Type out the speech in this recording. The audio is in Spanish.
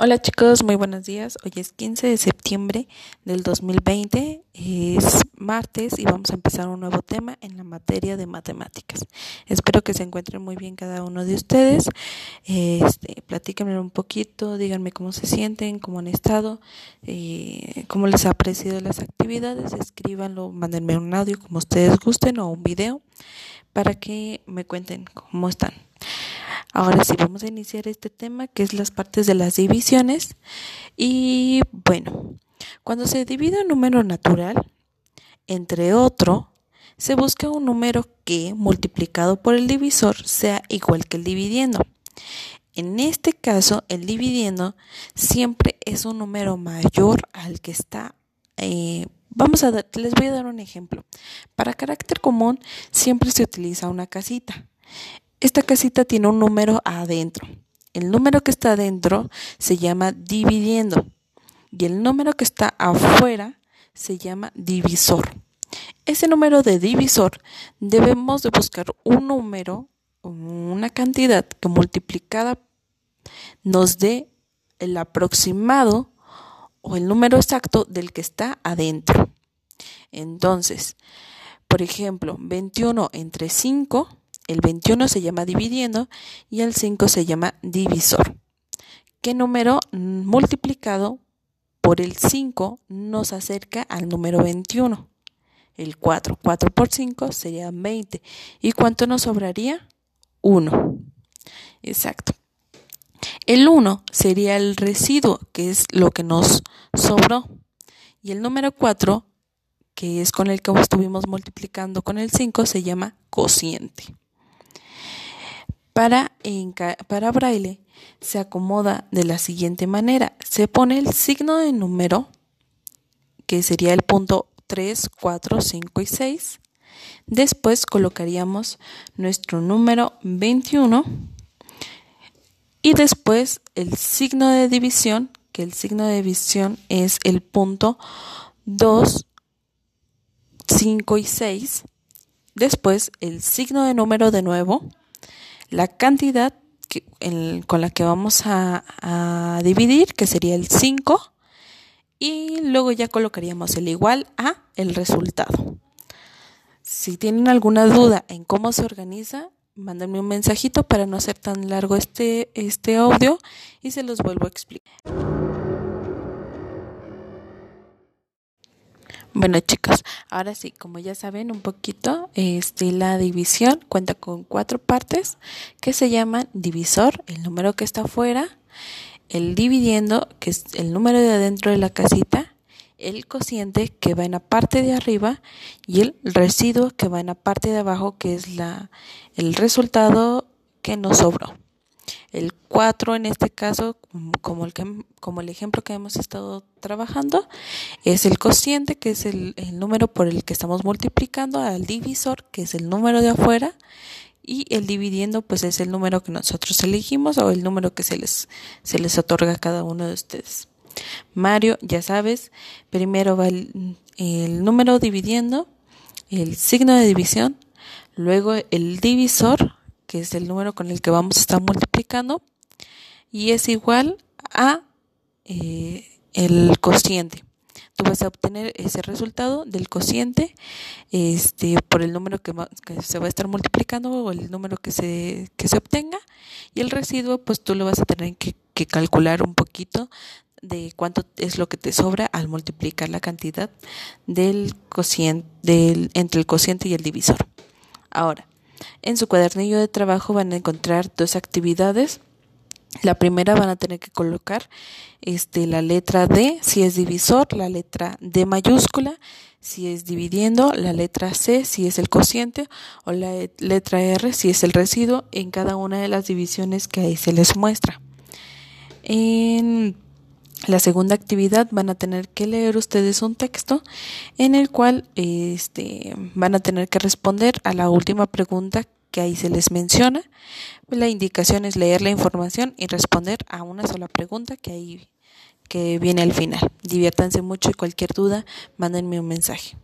Hola chicos, muy buenos días. Hoy es 15 de septiembre del 2020, es martes y vamos a empezar un nuevo tema en la materia de matemáticas. Espero que se encuentren muy bien cada uno de ustedes. Este, platíquenme un poquito, díganme cómo se sienten, cómo han estado, eh, cómo les ha parecido las actividades, escríbanlo, mándenme un audio como ustedes gusten o un video para que me cuenten cómo están. Ahora sí, vamos a iniciar este tema que es las partes de las divisiones. Y bueno, cuando se divide un número natural entre otro, se busca un número que multiplicado por el divisor sea igual que el dividiendo. En este caso, el dividiendo siempre es un número mayor al que está. Eh, vamos a les voy a dar un ejemplo. Para carácter común siempre se utiliza una casita. Esta casita tiene un número adentro. El número que está adentro se llama dividiendo y el número que está afuera se llama divisor. Ese número de divisor debemos de buscar un número, una cantidad que multiplicada nos dé el aproximado o el número exacto del que está adentro. Entonces, por ejemplo, 21 entre 5 el 21 se llama dividiendo y el 5 se llama divisor. ¿Qué número multiplicado por el 5 nos acerca al número 21? El 4. 4 por 5 sería 20. ¿Y cuánto nos sobraría? 1. Exacto. El 1 sería el residuo, que es lo que nos sobró. Y el número 4, que es con el que estuvimos multiplicando con el 5, se llama cociente. Para, para braille se acomoda de la siguiente manera. Se pone el signo de número, que sería el punto 3, 4, 5 y 6. Después colocaríamos nuestro número 21 y después el signo de división, que el signo de división es el punto 2, 5 y 6. Después el signo de número de nuevo la cantidad con la que vamos a, dividir, que sería el 5, y luego ya colocaríamos el igual a el resultado. Si tienen alguna duda en cómo se organiza, mándenme un mensajito para no hacer tan largo este, este audio y se los vuelvo a explicar. Bueno chicos, ahora sí, como ya saben un poquito, este, la división cuenta con cuatro partes que se llaman divisor, el número que está afuera, el dividiendo, que es el número de adentro de la casita, el cociente que va en la parte de arriba y el residuo que va en la parte de abajo, que es la, el resultado que nos sobró. El 4 en este caso, como el, como el ejemplo que hemos estado trabajando, es el cociente, que es el, número por el que estamos multiplicando, al divisor, que es el número de afuera, y el dividiendo, pues es el número que nosotros elegimos o el número que se les, se les otorga a cada uno de ustedes. Mario, ya sabes, primero va el número dividiendo, el signo de división, luego el divisor, que es el número con el que vamos a estar multiplicando, y es igual a eh, el cociente. Tú vas a obtener ese resultado del cociente este, por el número que, se va a estar multiplicando o el número que se, que se obtenga. Y el residuo, pues tú lo vas a tener que, que calcular un poquito de cuánto es lo que te sobra al multiplicar la cantidad del cociente, del, entre el cociente y el divisor. Ahora, en su cuadernillo de trabajo van a encontrar dos actividades. La primera van a tener que colocar este, la letra D si es divisor, la letra D mayúscula si es dividiendo, la letra C si es el cociente o la letra R si es el residuo en cada una de las divisiones que ahí se les muestra. En la segunda actividad van a tener que leer ustedes un texto en el cual este, van a tener que responder a la última pregunta que ahí se les menciona. La indicación es leer la información y responder a una sola pregunta que ahí que viene al final. Diviértanse mucho y cualquier duda, mándenme un mensaje.